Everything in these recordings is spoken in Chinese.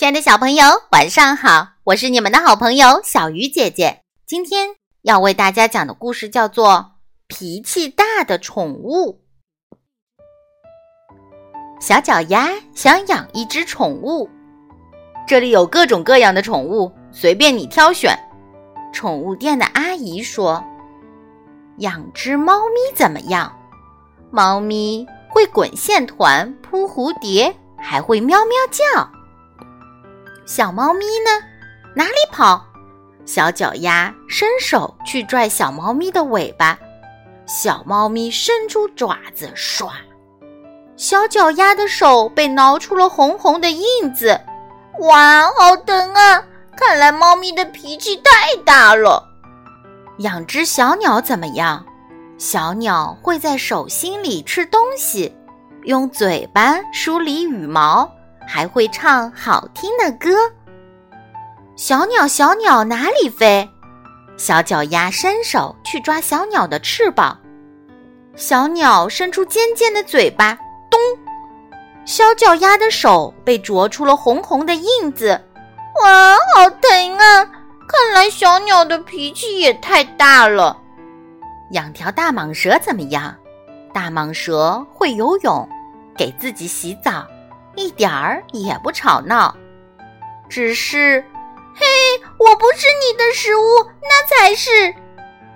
亲爱的小朋友，晚上好！我是你们的好朋友小鱼姐姐。今天要为大家讲的故事叫做《脾气大的宠物》。小脚丫想养一只宠物，这里有各种各样的宠物，随便你挑选。宠物店的阿姨说：“养只猫咪怎么样？猫咪会滚线团、扑蝴蝶，还会喵喵叫。”小猫咪呢？哪里跑？小脚丫伸手去拽小猫咪的尾巴，小猫咪伸出爪子，唰！小脚丫的手被挠出了红红的印子，哇，好疼啊！看来猫咪的脾气太大了。养只小鸟怎么样？小鸟会在手心里吃东西，用嘴巴梳理羽毛。还会唱好听的歌。小鸟，小鸟哪里飞？小脚丫伸手去抓小鸟的翅膀，小鸟伸出尖尖的嘴巴，咚！小脚丫的手被啄出了红红的印子，哇，好疼啊！看来小鸟的脾气也太大了。养条大蟒蛇怎么样？大蟒蛇会游泳，给自己洗澡。一点儿也不吵闹，只是，嘿，我不是你的食物，那才是。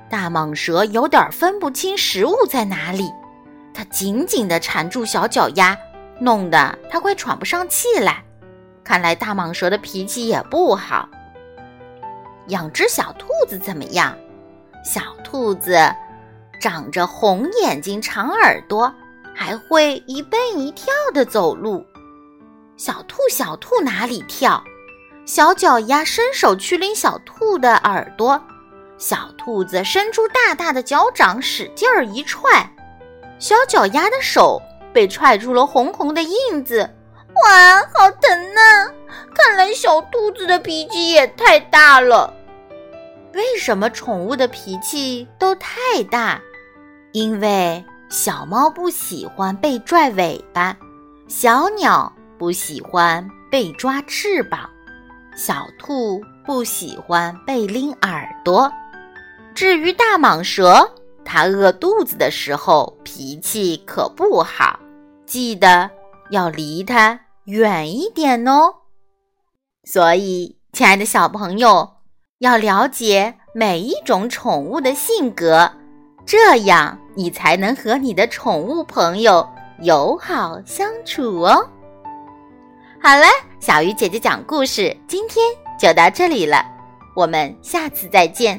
大蟒蛇有点分不清食物在哪里，它紧紧地缠住小脚丫，弄得它快喘不上气来。看来大蟒蛇的脾气也不好。养只小兔子怎么样？小兔子长着红眼睛、长耳朵，还会一蹦一跳地走路。小兔，小兔哪里跳？小脚丫伸手去拎小兔的耳朵，小兔子伸出大大的脚掌，使劲儿一踹，小脚丫的手被踹出了红红的印子。哇，好疼呐！看来小兔子的脾气也太大了。为什么宠物的脾气都太大？因为小猫不喜欢被拽尾巴，小鸟。不喜欢被抓翅膀，小兔不喜欢被拎耳朵。至于大蟒蛇，它饿肚子的时候脾气可不好，记得要离它远一点哦。所以，亲爱的小朋友，要了解每一种宠物的性格，这样你才能和你的宠物朋友友好相处哦。好了，小鱼姐姐讲故事，今天就到这里了，我们下次再见。